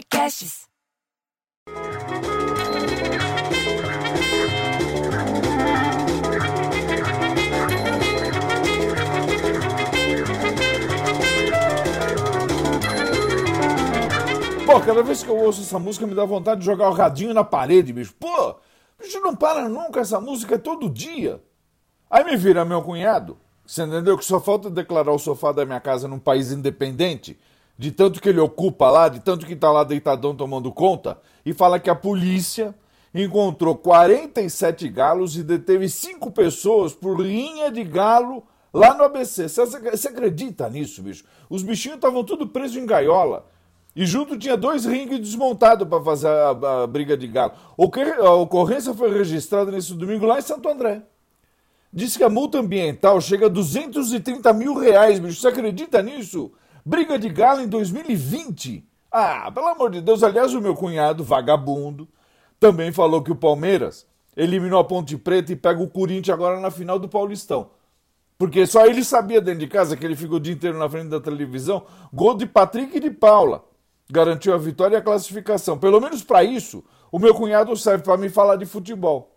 Podcasts. Pô, cada vez que eu ouço essa música me dá vontade de jogar o radinho na parede, bicho. Pô, bicho não para nunca, essa música é todo dia. Aí me vira meu cunhado, você entendeu? Que só falta declarar o sofá da minha casa num país independente, de tanto que ele ocupa lá, de tanto que tá lá deitadão tomando conta, e fala que a polícia encontrou 47 galos e deteve cinco pessoas por linha de galo lá no ABC. Você, você acredita nisso, bicho? Os bichinhos estavam tudo presos em gaiola. E junto tinha dois ringues desmontados para fazer a, a, briga de galo. A ocorrência foi registrada nesse domingo lá em Santo André. Diz que a multa ambiental chega a 230 mil reais, bicho. Você acredita nisso? Briga de galo em 2020? Ah, pelo amor de Deus. Aliás, o meu cunhado, vagabundo, também falou que o Palmeiras eliminou a Ponte Preta e pega o Corinthians agora na final do Paulistão. Porque só ele sabia dentro de casa que ele ficou o dia inteiro na frente da televisão. Gol de Patrick e de Paula garantiu a vitória e a classificação. Pelo menos para isso, o meu cunhado serve para me falar de futebol.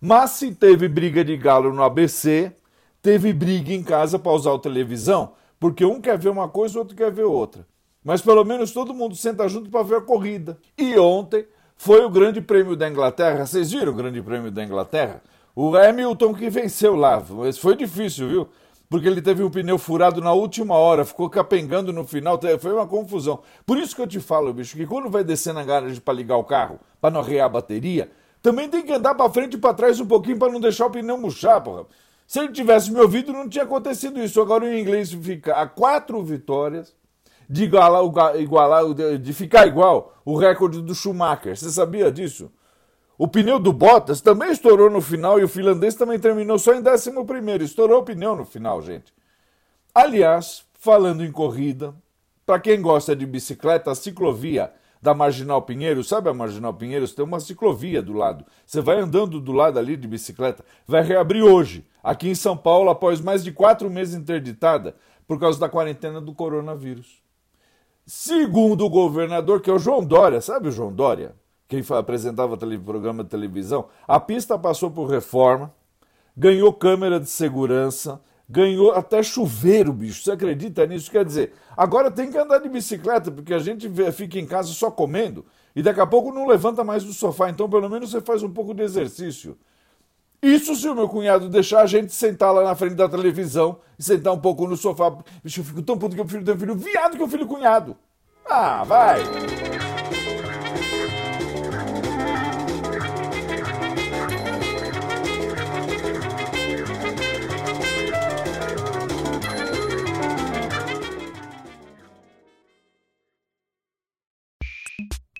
Mas se teve briga de galo no ABC, teve briga em casa para usar a televisão, porque um quer ver uma coisa, o outro quer ver outra. Mas pelo menos todo mundo senta junto para ver a corrida. E ontem foi o Grande Prêmio da Inglaterra. Vocês viram o Grande Prêmio da Inglaterra? O Hamilton que venceu lá. Mas foi difícil, viu? porque ele teve o pneu furado na última hora, ficou capengando no final, foi uma confusão. Por isso que eu te falo, bicho, que quando vai descer na garagem para ligar o carro, para não arrear a bateria, também tem que andar para frente e para trás um pouquinho para não deixar o pneu murchar, porra. Se ele tivesse me ouvido, não tinha acontecido isso. Agora o inglês fica a quatro vitórias de igualar, igualar de ficar igual o recorde do Schumacher. Você sabia disso? O pneu do Bottas também estourou no final e o finlandês também terminou só em 11. Estourou o pneu no final, gente. Aliás, falando em corrida, para quem gosta de bicicleta, a ciclovia da Marginal Pinheiro, sabe a Marginal Pinheiros? Tem uma ciclovia do lado. Você vai andando do lado ali de bicicleta. Vai reabrir hoje, aqui em São Paulo, após mais de quatro meses interditada por causa da quarentena do coronavírus. Segundo o governador, que é o João Dória, sabe o João Dória? quem apresentava programa de televisão, a pista passou por reforma, ganhou câmera de segurança, ganhou até chuveiro, bicho. Você acredita nisso? Quer dizer, agora tem que andar de bicicleta, porque a gente fica em casa só comendo e daqui a pouco não levanta mais do sofá. Então, pelo menos você faz um pouco de exercício. Isso se o meu cunhado deixar a gente sentar lá na frente da televisão e sentar um pouco no sofá. Bicho, eu fico tão puto que eu prefiro ter um filho viado que o filho cunhado. Ah, vai!